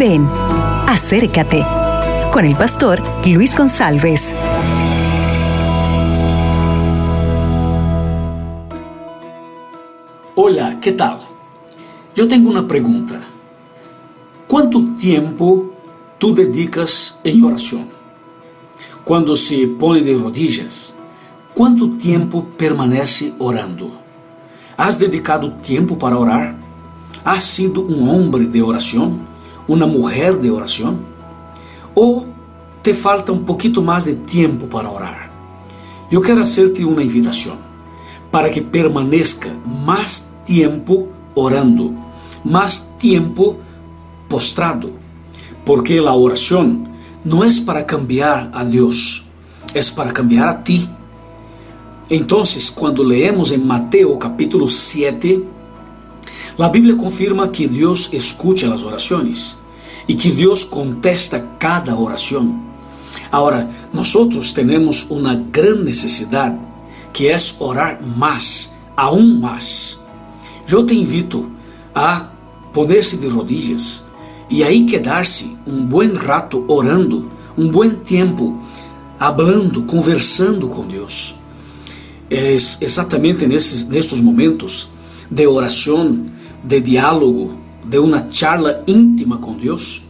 Ven, acércate con el pastor Luis González. Hola, ¿qué tal? Yo tengo una pregunta. ¿Cuánto tiempo tú dedicas en oración? Cuando se pone de rodillas, ¿cuánto tiempo permanece orando? ¿Has dedicado tiempo para orar? ¿Has sido un hombre de oración? ¿Una mujer de oración? ¿O te falta un poquito más de tiempo para orar? Yo quiero hacerte una invitación para que permanezca más tiempo orando, más tiempo postrado, porque la oración no es para cambiar a Dios, es para cambiar a ti. Entonces, cuando leemos en Mateo capítulo 7, la Biblia confirma que Dios escucha las oraciones y que Dios contesta cada oración. Ahora, nosotros tenemos una gran necesidad que es orar más, aún más. Yo te invito a ponerse de rodillas y ahí quedarse un buen rato orando, un buen tiempo hablando, conversando com Deus. É exatamente nesses, nestes momentos de oração, de diálogo, de uma charla íntima com Deus,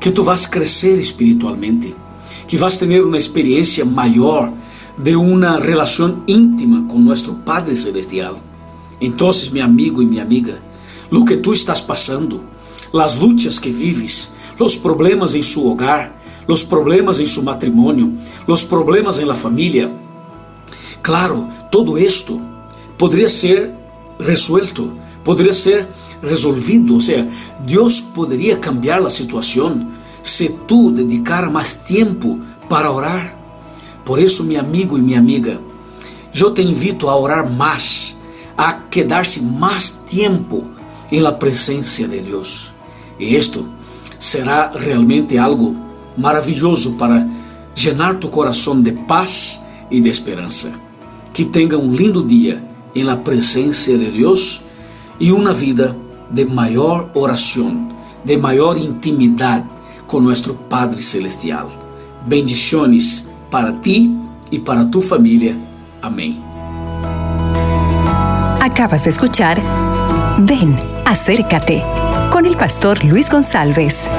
que tu vas crescer espiritualmente, que vas ter uma experiência maior de uma relação íntima com nosso Padre Celestial. Então, meu amigo e minha amiga, o que tu estás passando, as lutas que vives, os problemas em seu hogar, os problemas em seu matrimônio, os problemas em la família, Claro, todo esto podría ser resuelto, podría ser resolvido, o sea, Dios podría cambiar la situación si tú dedicar más tiempo para orar. Por eso, mi amigo y mi amiga, yo te invito a orar más, a quedarse más tiempo en la presencia de Dios. Y esto será realmente algo maravilloso para llenar tu corazón de paz y de esperanza. Que tenha um lindo dia em la presença de Deus e uma vida de maior oração, de maior intimidade com nosso Padre Celestial. Bendiciones para ti e para tu família. Amém. Acabas de escuchar Ven, acércate con el pastor Luis González.